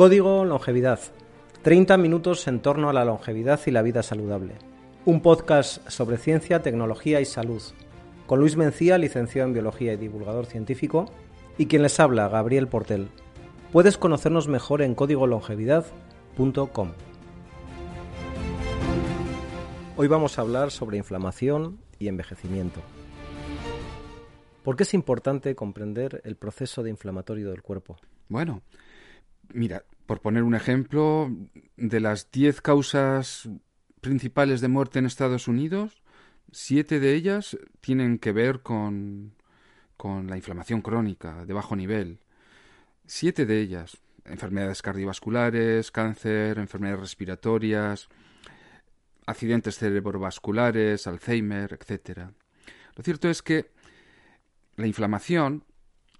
Código Longevidad. 30 minutos en torno a la longevidad y la vida saludable. Un podcast sobre ciencia, tecnología y salud. Con Luis Mencía, licenciado en Biología y divulgador científico, y quien les habla, Gabriel Portel. Puedes conocernos mejor en códigolongevidad.com. Hoy vamos a hablar sobre inflamación y envejecimiento. ¿Por qué es importante comprender el proceso de inflamatorio del cuerpo? Bueno, Mira, por poner un ejemplo, de las 10 causas principales de muerte en Estados Unidos, siete de ellas tienen que ver con, con la inflamación crónica de bajo nivel. Siete de ellas. Enfermedades cardiovasculares, cáncer, enfermedades respiratorias, accidentes cerebrovasculares, Alzheimer, etc. Lo cierto es que la inflamación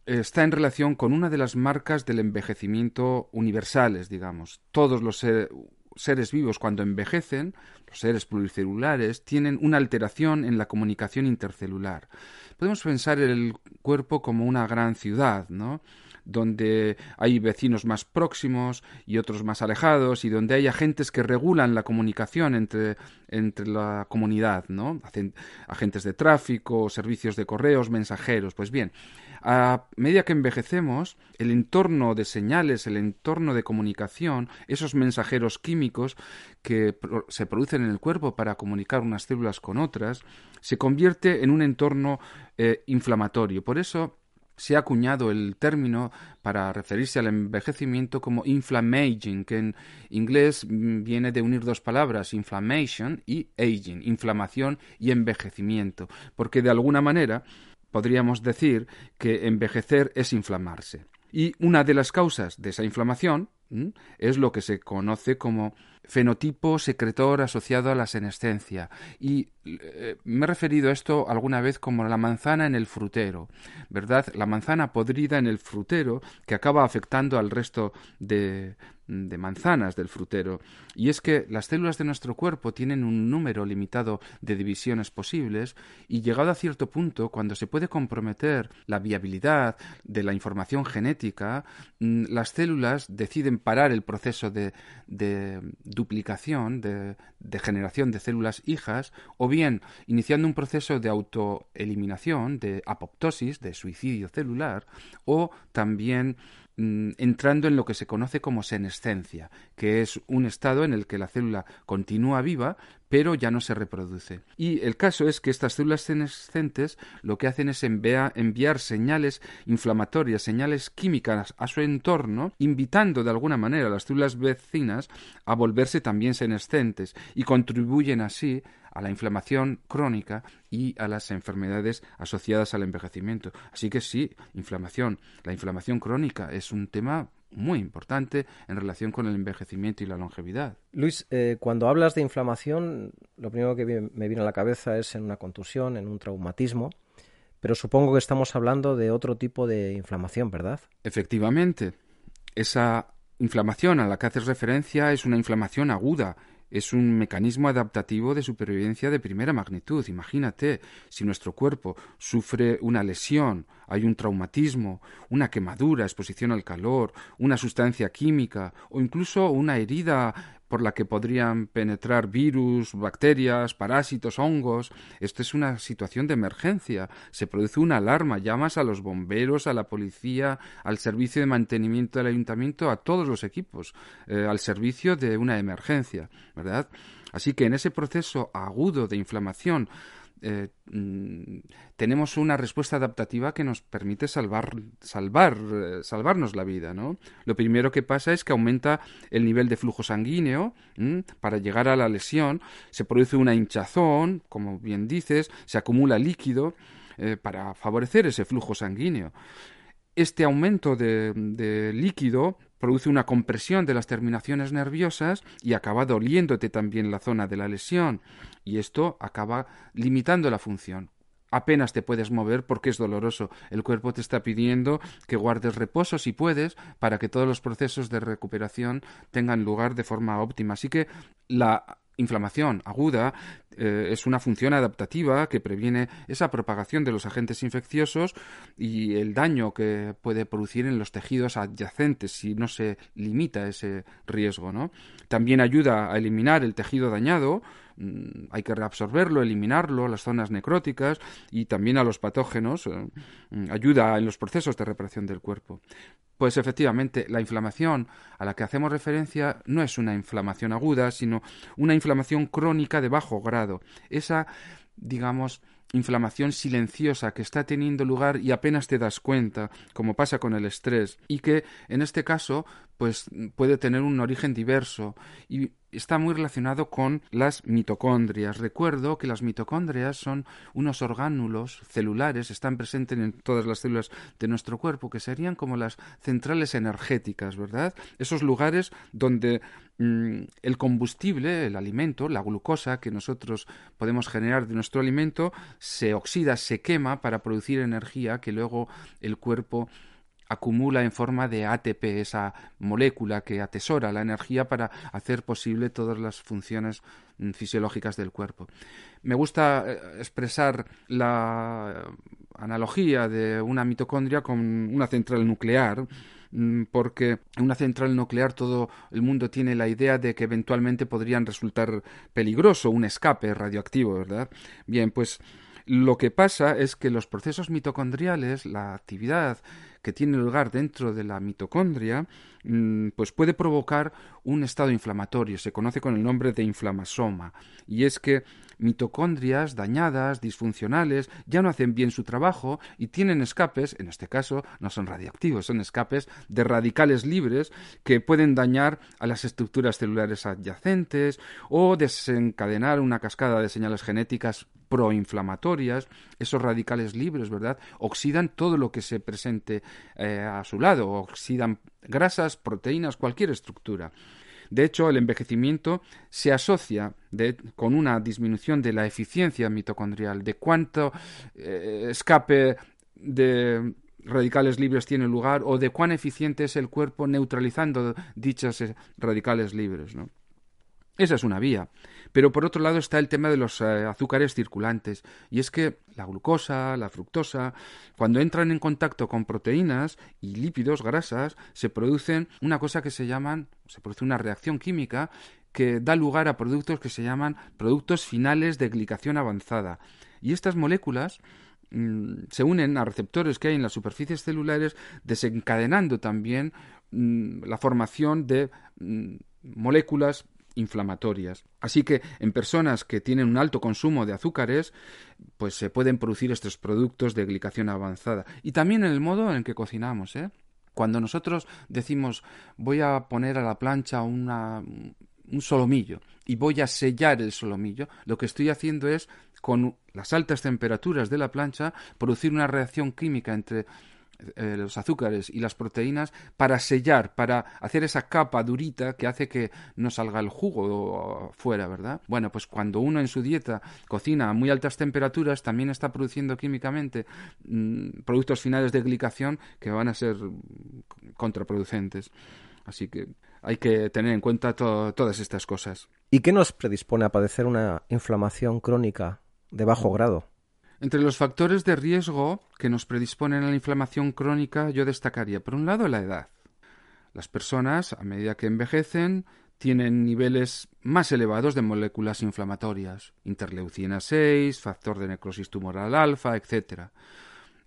está en relación con una de las marcas del envejecimiento universales, digamos. Todos los seres vivos cuando envejecen, los seres pluricelulares, tienen una alteración en la comunicación intercelular. Podemos pensar el cuerpo como una gran ciudad, ¿no? Donde hay vecinos más próximos y otros más alejados y donde hay agentes que regulan la comunicación entre, entre la comunidad, ¿no? Agentes de tráfico, servicios de correos, mensajeros. Pues bien, a medida que envejecemos, el entorno de señales, el entorno de comunicación, esos mensajeros químicos que se producen en el cuerpo para comunicar unas células con otras, se convierte en un entorno eh, inflamatorio. Por eso se ha acuñado el término para referirse al envejecimiento como inflammaging, que en inglés viene de unir dos palabras, inflammation y aging, inflamación y envejecimiento, porque de alguna manera podríamos decir que envejecer es inflamarse. Y una de las causas de esa inflamación es lo que se conoce como fenotipo secretor asociado a la senescencia. Y eh, me he referido a esto alguna vez como la manzana en el frutero, ¿verdad? La manzana podrida en el frutero que acaba afectando al resto de, de manzanas del frutero. Y es que las células de nuestro cuerpo tienen un número limitado de divisiones posibles y llegado a cierto punto, cuando se puede comprometer la viabilidad de la información genética, mm, las células deciden parar el proceso de, de duplicación, de, de generación de células hijas, o bien iniciando un proceso de autoeliminación, de apoptosis, de suicidio celular, o también entrando en lo que se conoce como senescencia, que es un estado en el que la célula continúa viva, pero ya no se reproduce. Y el caso es que estas células senescentes lo que hacen es enviar señales inflamatorias, señales químicas a su entorno, invitando de alguna manera a las células vecinas a volverse también senescentes y contribuyen así a la inflamación crónica y a las enfermedades asociadas al envejecimiento. Así que sí, inflamación. La inflamación crónica es un tema muy importante en relación con el envejecimiento y la longevidad. Luis, eh, cuando hablas de inflamación, lo primero que me viene a la cabeza es en una contusión, en un traumatismo, pero supongo que estamos hablando de otro tipo de inflamación, ¿verdad? Efectivamente. Esa inflamación a la que haces referencia es una inflamación aguda es un mecanismo adaptativo de supervivencia de primera magnitud. Imagínate, si nuestro cuerpo sufre una lesión, hay un traumatismo, una quemadura, exposición al calor, una sustancia química o incluso una herida por la que podrían penetrar virus, bacterias, parásitos, hongos. Esto es una situación de emergencia. Se produce una alarma, llamas a los bomberos, a la policía, al servicio de mantenimiento del ayuntamiento, a todos los equipos, eh, al servicio de una emergencia, ¿verdad? Así que en ese proceso agudo de inflamación eh, mm, tenemos una respuesta adaptativa que nos permite salvar, salvar, eh, salvarnos la vida, ¿no? Lo primero que pasa es que aumenta el nivel de flujo sanguíneo para llegar a la lesión, se produce una hinchazón, como bien dices, se acumula líquido eh, para favorecer ese flujo sanguíneo. Este aumento de líquido produce una compresión de las terminaciones nerviosas y acaba doliéndote también la zona de la lesión y esto acaba limitando la función. Apenas te puedes mover porque es doloroso. El cuerpo te está pidiendo que guardes reposo si puedes para que todos los procesos de recuperación tengan lugar de forma óptima. Así que la inflamación aguda eh, es una función adaptativa que previene esa propagación de los agentes infecciosos y el daño que puede producir en los tejidos adyacentes si no se limita ese riesgo. ¿no? También ayuda a eliminar el tejido dañado, mm, hay que reabsorberlo, eliminarlo, las zonas necróticas y también a los patógenos, eh, mm, ayuda en los procesos de reparación del cuerpo. Pues efectivamente, la inflamación a la que hacemos referencia no es una inflamación aguda, sino una inflamación crónica de bajo grado. Esa, digamos, inflamación silenciosa que está teniendo lugar y apenas te das cuenta, como pasa con el estrés, y que en este caso pues puede tener un origen diverso y está muy relacionado con las mitocondrias. Recuerdo que las mitocondrias son unos orgánulos celulares, están presentes en todas las células de nuestro cuerpo, que serían como las centrales energéticas, ¿verdad? Esos lugares donde mm, el combustible, el alimento, la glucosa que nosotros podemos generar de nuestro alimento, se oxida, se quema para producir energía que luego el cuerpo acumula en forma de ATP, esa molécula que atesora la energía para hacer posible todas las funciones mm, fisiológicas del cuerpo. Me gusta eh, expresar la analogía de una mitocondria con una central nuclear mm, porque en una central nuclear todo el mundo tiene la idea de que eventualmente podrían resultar peligroso un escape radioactivo, ¿verdad? Bien, pues lo que pasa es que los procesos mitocondriales, la actividad que tiene lugar dentro de la mitocondria, mm, pues puede provocar un estado inflamatorio. Se conoce con el nombre de inflamasoma. Y es que mitocondrias dañadas, disfuncionales, ya no hacen bien su trabajo y tienen escapes, en este caso no son radiactivos, son escapes de radicales libres que pueden dañar a las estructuras celulares adyacentes o desencadenar una cascada de señales genéticas proinflamatorias, esos radicales libres, ¿verdad? Oxidan todo lo que se presente eh, a su lado, oxidan grasas, proteínas, cualquier estructura. De hecho, el envejecimiento se asocia con una disminución de la eficiencia mitocondrial, de cuánto eh, escape de radicales libres tiene lugar o de cuán eficiente es el cuerpo neutralizando dichos eh, radicales libres. Esa es una vía. Pero por otro lado está el tema de los eh, azúcares circulantes. Y es que la glucosa, la fructosa, cuando entran en contacto con proteínas y lípidos, grasas, se producen una cosa que se llaman, se produce una reacción química que da lugar a productos que se llaman productos finales de glicación avanzada. Y estas moléculas mm, se unen a receptores que hay en las superficies celulares, desencadenando también mm, la formación de mm, moléculas inflamatorias. Así que en personas que tienen un alto consumo de azúcares, pues se pueden producir estos productos de glicación avanzada. Y también en el modo en que cocinamos, ¿eh? Cuando nosotros decimos voy a poner a la plancha una, un solomillo y voy a sellar el solomillo, lo que estoy haciendo es con las altas temperaturas de la plancha producir una reacción química entre eh, los azúcares y las proteínas para sellar, para hacer esa capa durita que hace que no salga el jugo fuera, ¿verdad? Bueno, pues cuando uno en su dieta cocina a muy altas temperaturas, también está produciendo químicamente mm, productos finales de glicación que van a ser contraproducentes. Así que hay que tener en cuenta todas estas cosas. ¿Y qué nos predispone a padecer una inflamación crónica de bajo grado? Entre los factores de riesgo que nos predisponen a la inflamación crónica yo destacaría, por un lado, la edad. Las personas, a medida que envejecen, tienen niveles más elevados de moléculas inflamatorias, interleucina 6, factor de necrosis tumoral alfa, etc.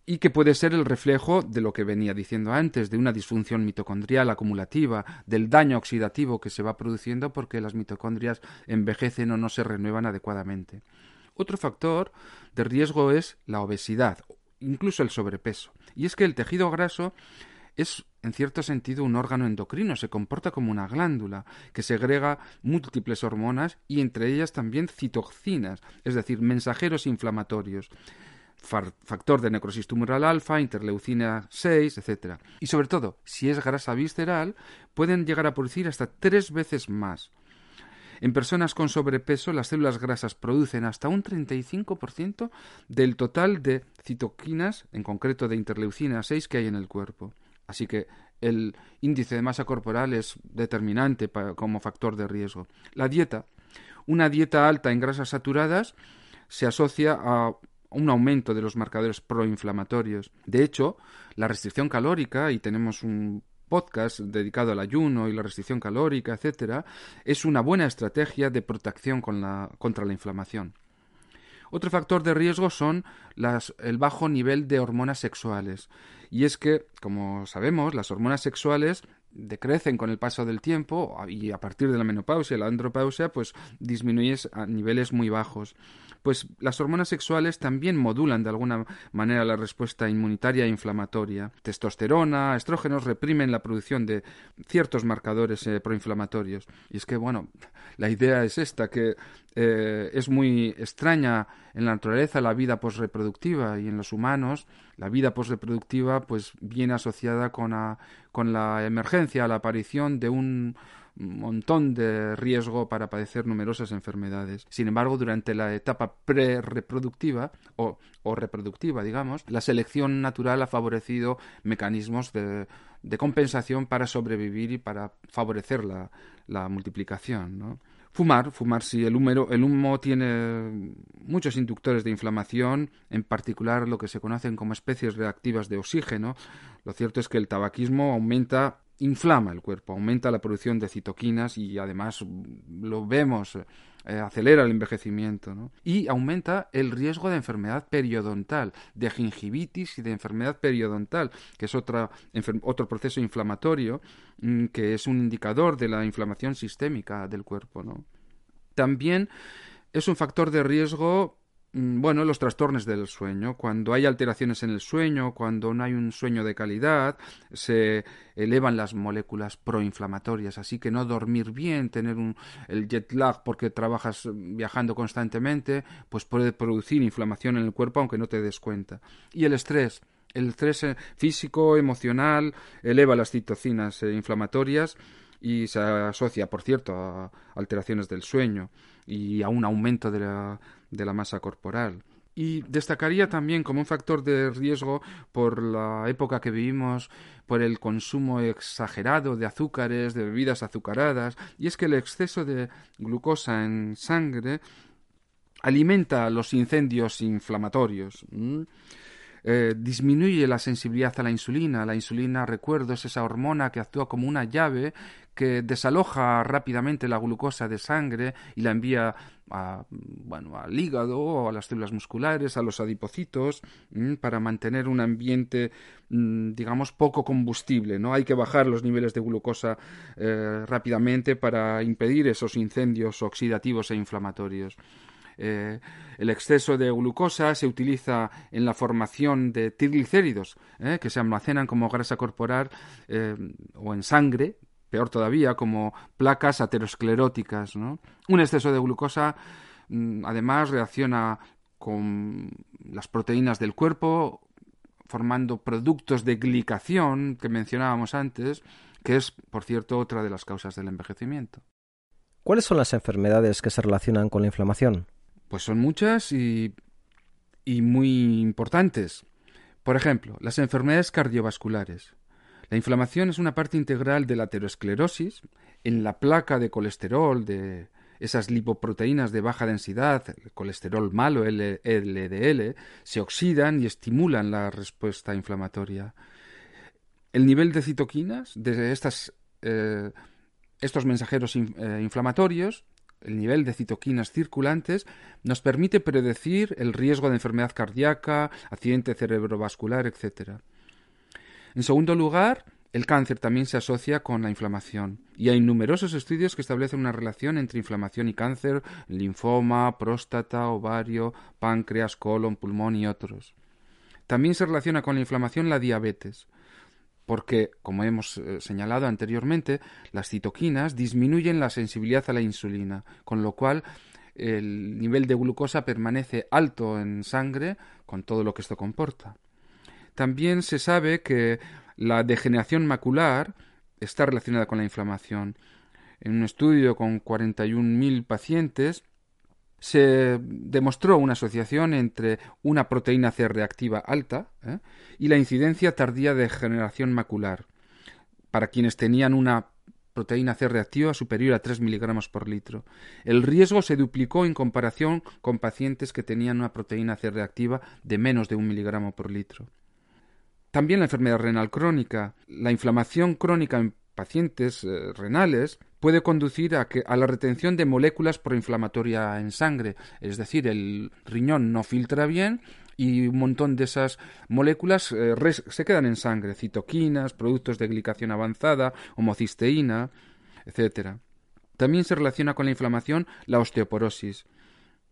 Y que puede ser el reflejo de lo que venía diciendo antes, de una disfunción mitocondrial acumulativa, del daño oxidativo que se va produciendo porque las mitocondrias envejecen o no se renuevan adecuadamente. Otro factor de riesgo es la obesidad, incluso el sobrepeso. Y es que el tejido graso es, en cierto sentido, un órgano endocrino, se comporta como una glándula que segrega múltiples hormonas y entre ellas también citoxinas, es decir, mensajeros inflamatorios factor de necrosis tumoral alfa, interleucina 6, etc. Y sobre todo, si es grasa visceral, pueden llegar a producir hasta tres veces más. En personas con sobrepeso, las células grasas producen hasta un 35% del total de citoquinas, en concreto de interleucina 6, que hay en el cuerpo. Así que el índice de masa corporal es determinante como factor de riesgo. La dieta. una dieta alta en grasas saturadas se asocia a un aumento de los marcadores proinflamatorios. De hecho, la restricción calórica, y tenemos un podcast dedicado al ayuno y la restricción calórica, etcétera, es una buena estrategia de protección contra la inflamación. Otro factor de riesgo son el bajo nivel de hormonas sexuales. Y es que, como sabemos, las hormonas sexuales decrecen con el paso del tiempo y a partir de la menopausia y la andropausia, pues disminuyen a niveles muy bajos pues las hormonas sexuales también modulan de alguna manera la respuesta inmunitaria e inflamatoria. Testosterona, estrógenos reprimen la producción de ciertos marcadores eh, proinflamatorios. Y es que, bueno, la idea es esta, que eh, es muy extraña en la naturaleza la vida posreproductiva y en los humanos la vida posreproductiva pues viene asociada con, con la emergencia, la aparición de un montón de riesgo para padecer numerosas enfermedades. Sin embargo, durante la etapa pre-reproductiva o, reproductiva, digamos, la selección natural ha favorecido mecanismos de, compensación para sobrevivir y para favorecer la, multiplicación. Fumar, fumar sí, el, el humo tiene muchos inductores de inflamación, en particular lo que se conocen como especies reactivas de oxígeno. Lo cierto es que el tabaquismo aumenta inflama el cuerpo, aumenta la producción de citoquinas y además lo vemos, eh, acelera el envejecimiento ¿no? y aumenta el riesgo de enfermedad periodontal, de gingivitis y de enfermedad periodontal, que es otra, otro proceso inflamatorio mm, que es un indicador de la inflamación sistémica del cuerpo. ¿no? También es un factor de riesgo bueno, los trastornos del sueño. Cuando hay alteraciones en el sueño, cuando no hay un sueño de calidad, se elevan las moléculas proinflamatorias. Así que no dormir bien, tener un, el jet lag porque trabajas viajando constantemente, pues puede producir inflamación en el cuerpo aunque no te des cuenta. Y el estrés. El estrés eh, físico, emocional, eleva las citocinas eh, inflamatorias y se asocia, por cierto, a alteraciones del sueño y a un aumento de la, de la masa corporal. Y destacaría también como un factor de riesgo por la época que vivimos, por el consumo exagerado de azúcares, de bebidas azucaradas, y es que el exceso de glucosa en sangre alimenta los incendios inflamatorios. Eh, disminuye la sensibilidad a la insulina. La insulina, recuerdo, es esa hormona que actúa como una llave que desaloja rápidamente la glucosa de sangre y la envía a, bueno, al hígado, a las células musculares, a los adipocitos, para mantener un ambiente, mm, digamos, poco combustible. ¿no? Hay que bajar los niveles de glucosa eh, rápidamente para impedir esos incendios oxidativos e inflamatorios. Eh, el exceso de glucosa se utiliza en la formación de triglicéridos, eh, que se almacenan como grasa corporal o en sangre, peor todavía, como placas ateroscleróticas. ¿no? Un exceso de glucosa, mm, además, reacciona con las proteínas del cuerpo, formando productos de glicación que mencionábamos antes, que es, por cierto, otra de las causas del envejecimiento. ¿Cuáles son las enfermedades que se relacionan con la inflamación? Pues son muchas y, y muy importantes. Por ejemplo, las enfermedades cardiovasculares. La inflamación es una parte integral de la aterosclerosis. En la placa de colesterol, de esas lipoproteínas de baja densidad, el colesterol malo, LDL, se oxidan y estimulan la respuesta inflamatoria. El nivel de citoquinas de estas, eh, estos mensajeros eh, inflamatorios, el nivel de citoquinas circulantes, nos permite predecir el riesgo de enfermedad cardíaca, accidente cerebrovascular, etc. En segundo lugar, el cáncer también se asocia con la inflamación y hay numerosos estudios que establecen una relación entre inflamación y cáncer, linfoma, próstata, ovario, páncreas, colon, pulmón y otros. También se relaciona con la inflamación la diabetes, porque, como hemos eh, señalado anteriormente, las citoquinas disminuyen la sensibilidad a la insulina, con lo cual el nivel de glucosa permanece alto en sangre con todo lo que esto comporta. También se sabe que la degeneración macular está relacionada con la inflamación. En un estudio con 41.000 pacientes se demostró una asociación entre una proteína C reactiva alta ¿eh? y la incidencia tardía de degeneración macular. Para quienes tenían una proteína C reactiva superior a 3 miligramos por litro. El riesgo se duplicó en comparación con pacientes que tenían una proteína C reactiva de menos de un miligramo por litro. También la enfermedad renal crónica. La inflamación crónica en pacientes eh, renales puede conducir a, la retención de moléculas proinflamatorias en sangre, es decir, el riñón no filtra bien y un montón de esas moléculas eh, se quedan en sangre, citoquinas, productos de glicación avanzada, homocisteína, etc. También se relaciona con la inflamación la osteoporosis.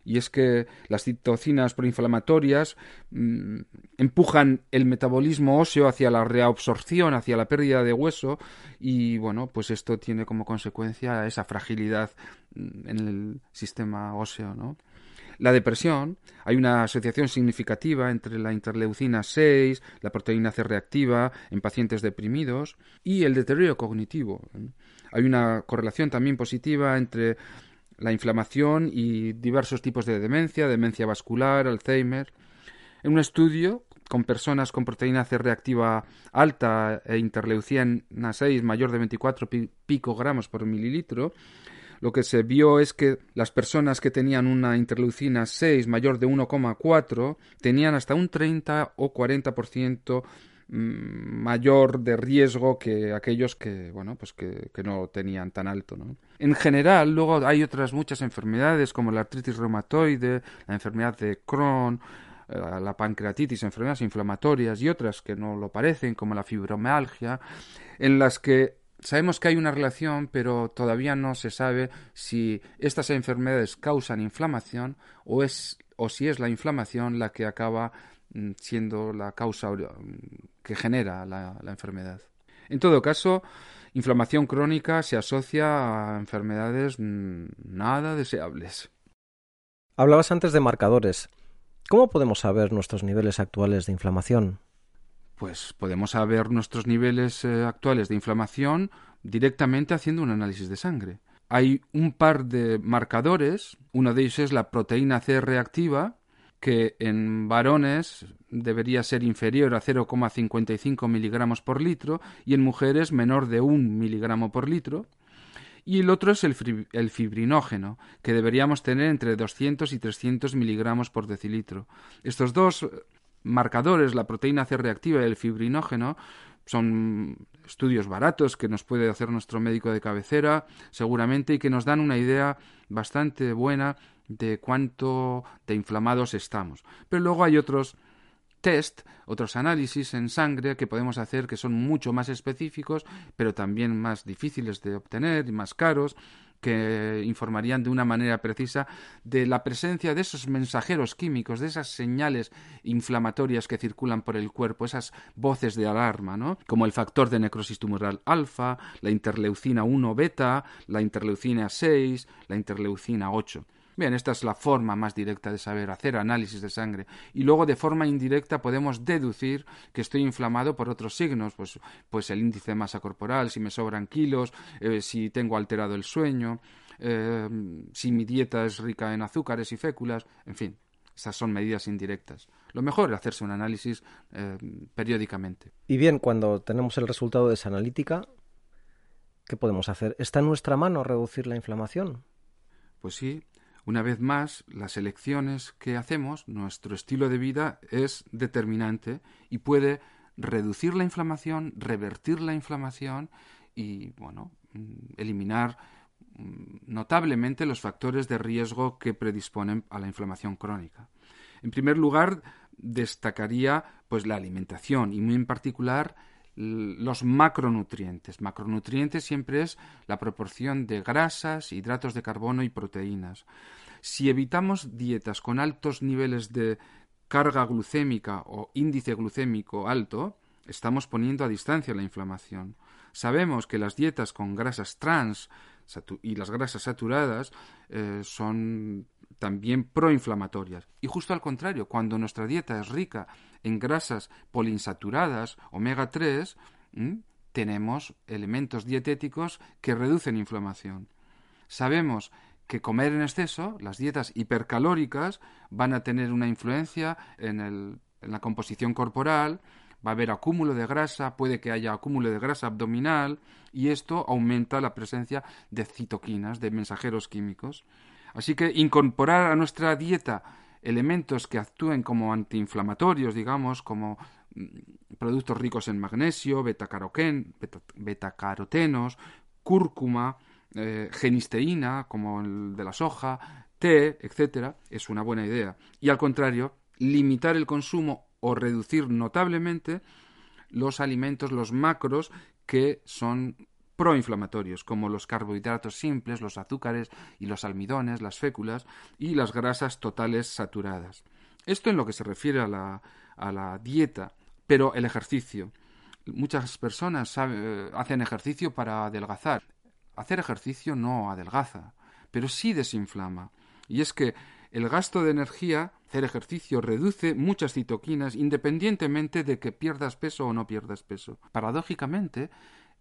Y es que las citocinas proinflamatorias mm, empujan el metabolismo óseo hacia la reabsorción, hacia la pérdida de hueso, y bueno, pues esto tiene como consecuencia esa fragilidad mm, en el sistema óseo, ¿no? La depresión, hay una asociación significativa entre la interleucina 6, la proteína C reactiva en pacientes deprimidos y el deterioro cognitivo. Hay una correlación también positiva entre la inflamación y diversos tipos de demencia, demencia vascular, Alzheimer. En un estudio con personas con proteína C reactiva alta e interleucina 6 mayor de 24 picogramos por mililitro, lo que se vio es que las personas que tenían una interleucina 6 mayor de 1,4 tenían hasta un 30 o 40% mm, mayor de riesgo que aquellos que bueno pues que, no tenían tan alto ¿no? en general luego hay otras muchas enfermedades como la artritis reumatoide la enfermedad de Crohn eh, la pancreatitis, enfermedades inflamatorias y otras que no lo parecen, como la fibromialgia, en las que Sabemos que hay una relación, pero todavía no se sabe si estas enfermedades causan inflamación o, es, o si es la inflamación la que acaba mm, siendo la causa que genera la, la enfermedad. En todo caso, inflamación crónica se asocia a enfermedades mm, nada deseables. Hablabas antes de marcadores. ¿Cómo podemos saber nuestros niveles actuales de inflamación? pues podemos saber nuestros niveles eh, actuales de inflamación directamente haciendo un análisis de sangre. Hay un par de marcadores, uno de ellos es la proteína C reactiva, que en varones debería ser inferior a 0,55 miligramos por litro y en mujeres menor de 1 miligramo por litro. Y el otro es el, el, fibrinógeno, que deberíamos tener entre 200 y 300 miligramos por decilitro. Estos dos marcadores, la proteína C reactiva y el fibrinógeno, son estudios baratos que nos puede hacer nuestro médico de cabecera, seguramente, y que nos dan una idea bastante buena de cuánto de inflamados estamos. Pero luego hay otros test, otros análisis en sangre que podemos hacer que son mucho más específicos, pero también más difíciles de obtener y más caros, que informarían de una manera precisa de la presencia de esos mensajeros químicos, de esas señales inflamatorias que circulan por el cuerpo, esas voces de alarma, ¿no? Como el factor de necrosis tumoral alfa, la interleucina 1 beta, la interleucina 6, la interleucina 8. Bien, esta es la forma más directa de saber hacer análisis de sangre. Y luego de forma indirecta podemos deducir que estoy inflamado por otros signos, pues, pues el índice de masa corporal, si me sobran kilos, eh, si tengo alterado el sueño, eh, si mi dieta es rica en azúcares y féculas, en fin, esas son medidas indirectas. Lo mejor es hacerse un análisis eh, periódicamente. Y bien, cuando tenemos el resultado de esa analítica, ¿qué podemos hacer? ¿Está en nuestra mano reducir la inflamación? Pues sí, una vez más, las elecciones que hacemos, nuestro estilo de vida es determinante y puede reducir la inflamación, revertir la inflamación y, bueno, mm, eliminar mm, notablemente los factores de riesgo que predisponen a la inflamación crónica. En primer lugar, destacaría pues la alimentación y muy en particular los macronutrientes. Macronutrientes siempre es la proporción de grasas, hidratos de carbono y proteínas. Si evitamos dietas con altos niveles de carga glucémica o índice glucémico alto, estamos poniendo a distancia la inflamación. Sabemos que las dietas con grasas trans y las grasas saturadas eh, son también proinflamatorias. Y justo al contrario, cuando nuestra dieta es rica en grasas poliinsaturadas, omega 3, tenemos elementos dietéticos que reducen inflamación. Sabemos que comer en exceso, las dietas hipercalóricas, van a tener una influencia en, en la composición corporal, va a haber acúmulo de grasa, puede que haya acúmulo de grasa abdominal y esto aumenta la presencia de citoquinas, de mensajeros químicos. Así que incorporar a nuestra dieta elementos que actúen como antiinflamatorios, digamos, como mm, productos ricos en magnesio, betacarotenos, cúrcuma, eh, genisteína, como el de la soja, té, etcétera, es una buena idea. Y al contrario, limitar el consumo o reducir notablemente los alimentos, los macros que son proinflamatorios, como los carbohidratos simples, los azúcares y los almidones, las féculas y las grasas totales saturadas. Esto en lo que se refiere a la, a la dieta, pero el ejercicio. Muchas personas eh, hacen ejercicio para adelgazar. Hacer ejercicio no adelgaza, pero sí desinflama. Y es que el gasto de energía, hacer ejercicio, reduce muchas citoquinas independientemente de que pierdas peso o no pierdas peso. Paradójicamente,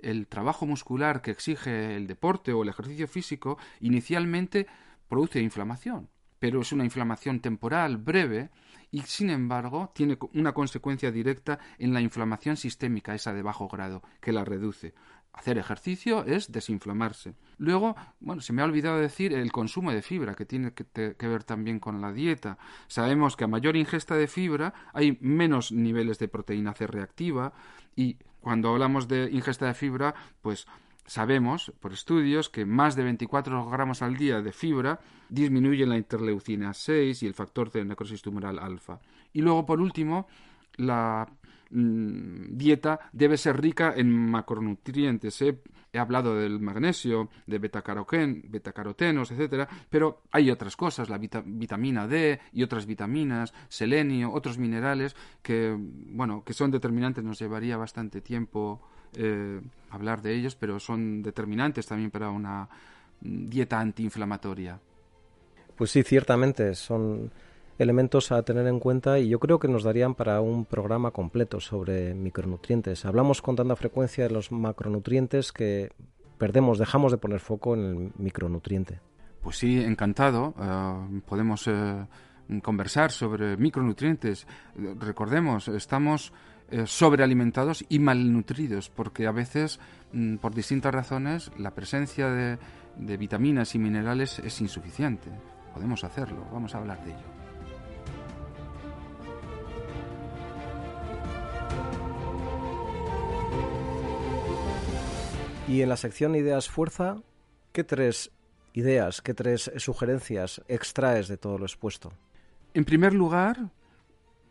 el trabajo muscular que exige el deporte o el ejercicio físico inicialmente produce inflamación, pero es una inflamación temporal, breve, y sin embargo tiene una consecuencia directa en la inflamación sistémica, esa de bajo grado, que la reduce. Hacer ejercicio es desinflamarse. Luego, bueno, se me ha olvidado decir el consumo de fibra, que tiene que, que, ver también con la dieta. Sabemos que a mayor ingesta de fibra hay menos niveles de proteína C reactiva y cuando hablamos de ingesta de fibra, pues sabemos por estudios que más de 24 gramos al día de fibra disminuyen la interleucina 6 y el factor de necrosis tumoral alfa. Y luego, por último, la mm, dieta debe ser rica en macronutrientes. He hablado del magnesio, de betacarotenos, etcétera, pero hay otras cosas, la vitamina D y otras vitaminas, selenio, otros minerales que, bueno, que son determinantes. Nos llevaría bastante tiempo eh, hablar de ellos, pero son determinantes también para una mm, dieta antiinflamatoria. Pues sí, ciertamente son elementos a tener en cuenta y yo creo que nos darían para un programa completo sobre micronutrientes. Hablamos con tanta frecuencia de los macronutrientes que perdemos, dejamos de poner foco en el micronutriente. Pues sí, encantado. Eh, podemos eh, conversar sobre micronutrientes. Recordemos, estamos eh, sobrealimentados y malnutridos porque a veces, mm, por distintas razones, la presencia de vitaminas y minerales es insuficiente. Podemos hacerlo, vamos a hablar de ello. Y en la sección Ideas Fuerza, ¿qué tres ideas, qué tres sugerencias extraes de todo lo expuesto? En primer lugar,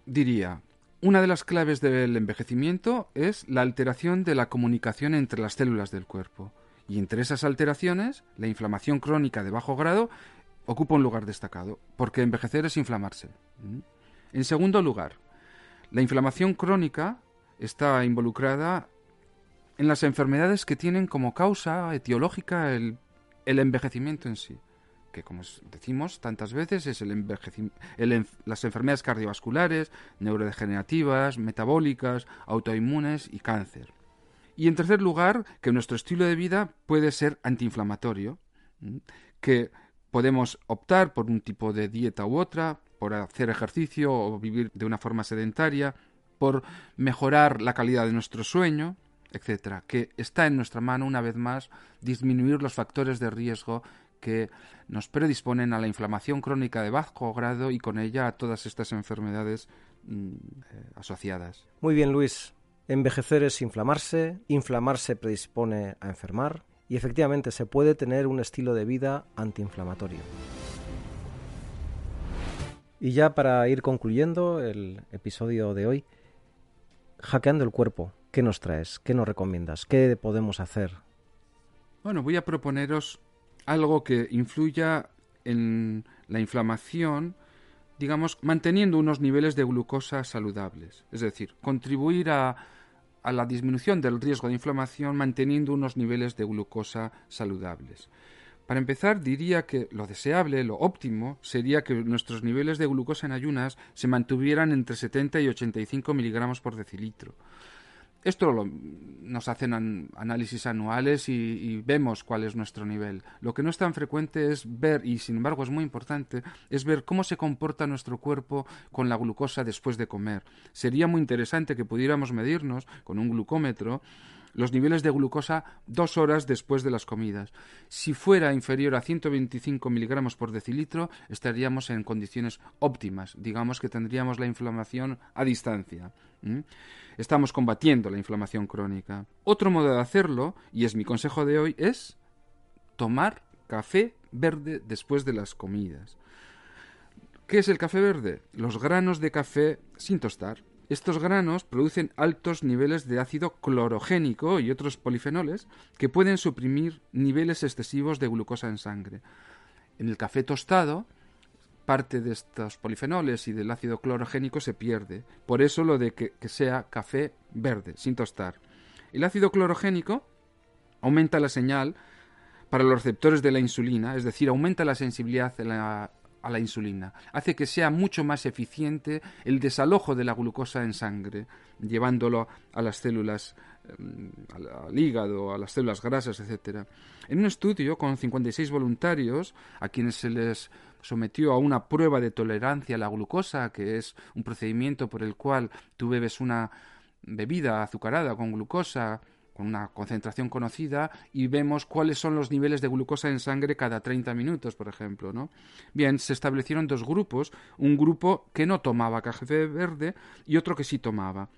diría, una de las claves del envejecimiento es la alteración de la comunicación entre las células del cuerpo. Y entre esas alteraciones, la inflamación crónica de bajo grado ocupa un lugar destacado, porque envejecer es inflamarse. ¿Mm? En segundo lugar, la inflamación crónica está involucrada en las enfermedades que tienen como causa etiológica el, envejecimiento en sí, que como decimos tantas veces es el, el las enfermedades cardiovasculares, neurodegenerativas, metabólicas, autoinmunes y cáncer. Y en tercer lugar, que nuestro estilo de vida puede ser antiinflamatorio, que podemos optar por un tipo de dieta u otra, por hacer ejercicio o vivir de una forma sedentaria, por mejorar la calidad de nuestro sueño, etcétera, que está en nuestra mano una vez más disminuir los factores de riesgo que nos predisponen a la inflamación crónica de bajo grado y con ella a todas estas enfermedades mm, eh, asociadas. Muy bien, Luis. Envejecer es inflamarse, inflamarse predispone a enfermar y efectivamente se puede tener un estilo de vida antiinflamatorio. Y ya para ir concluyendo el episodio de hoy, hackeando el cuerpo, ¿Qué nos traes? ¿Qué nos recomiendas? ¿Qué podemos hacer? Bueno, voy a proponeros algo que influya en la inflamación, digamos, manteniendo unos niveles de glucosa saludables. Es decir, contribuir a, a la disminución del riesgo de inflamación manteniendo unos niveles de glucosa saludables. Para empezar, diría que lo deseable, lo óptimo, sería que nuestros niveles de glucosa en ayunas se mantuvieran entre 70 y 85 miligramos por decilitro esto nos hacen análisis anuales y, vemos cuál es nuestro nivel. Lo que no es tan frecuente es ver, y sin embargo es muy importante, es ver cómo se comporta nuestro cuerpo con la glucosa después de comer. Sería muy interesante que pudiéramos medirnos con un glucómetro los niveles de glucosa dos horas después de las comidas. Si fuera inferior a 125 miligramos por decilitro, estaríamos en condiciones óptimas. Digamos que tendríamos la inflamación a distancia. Estamos combatiendo la inflamación crónica. Otro modo de hacerlo, y es mi consejo de hoy, es tomar café verde después de las comidas. ¿Qué es el café verde? Los granos de café sin tostar. Estos granos producen altos niveles de ácido clorogénico y otros polifenoles que pueden suprimir niveles excesivos de glucosa en sangre. En el café tostado, parte de estos polifenoles y del ácido clorogénico se pierde. Por eso lo de que, sea café verde, sin tostar. El ácido clorogénico aumenta la señal para los receptores de la insulina, es decir, aumenta la sensibilidad de la a la insulina. Hace que sea mucho más eficiente el desalojo de la glucosa en sangre, llevándolo a las células, em, al, hígado, a las células grasas, etc. En un estudio con 56 voluntarios, a quienes se les sometió a una prueba de tolerancia a la glucosa, que es un procedimiento por el cual tú bebes una bebida azucarada con glucosa una concentración conocida y vemos cuáles son los niveles de glucosa en sangre cada 30 minutos, por ejemplo, ¿no? Bien, se establecieron dos grupos, un grupo que no tomaba café verde y otro que sí tomaba.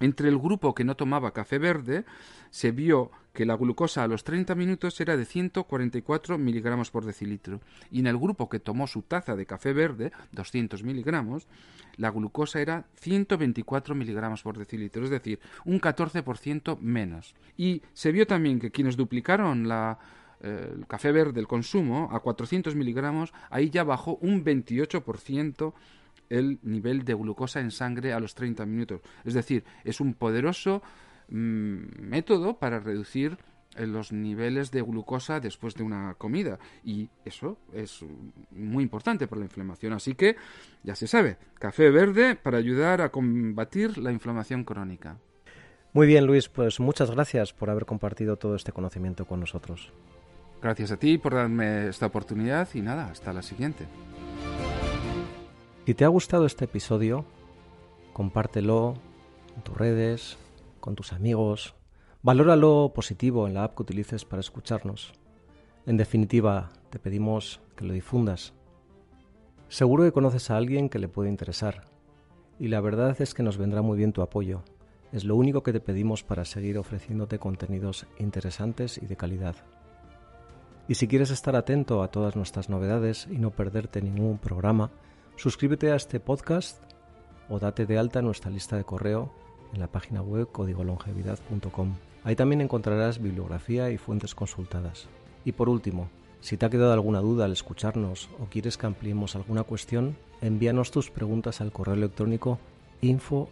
Entre el grupo que no tomaba café verde se vio que la glucosa a los 30 minutos era de 144 miligramos por decilitro y en el grupo que tomó su taza de café verde, 200 miligramos, la glucosa era 124 miligramos por decilitro, es decir, un 14% menos. Y se vio también que quienes duplicaron la, eh, el café verde, el consumo, a 400 miligramos, ahí ya bajó un 28% el nivel de glucosa en sangre a los 30 minutos. Es decir, es un poderoso método para reducir eh, los niveles de glucosa después de una comida. Y eso es muy importante para la inflamación. Así que ya se sabe café verde para ayudar a combatir la inflamación crónica. Muy bien Luis pues muchas gracias por haber compartido todo este conocimiento con nosotros. Gracias a ti por darme esta oportunidad y nada hasta la siguiente. Si te ha gustado este episodio, compártelo en tus redes, con tus amigos, valóralo positivo en la app que utilices para escucharnos. En definitiva, te pedimos que lo difundas. Seguro que conoces a alguien que le puede interesar, y la verdad es que nos vendrá muy bien tu apoyo. Es lo único que te pedimos para seguir ofreciéndote contenidos interesantes y de calidad. Y si quieres estar atento a todas nuestras novedades y no perderte ningún programa, Suscríbete a este podcast o date de alta en nuestra lista de correo en la página web códigolongevidad.com. Ahí también encontrarás bibliografía y fuentes consultadas. Y por último, si te ha quedado alguna duda al escucharnos o quieres que ampliemos alguna cuestión, envíanos tus preguntas al correo electrónico info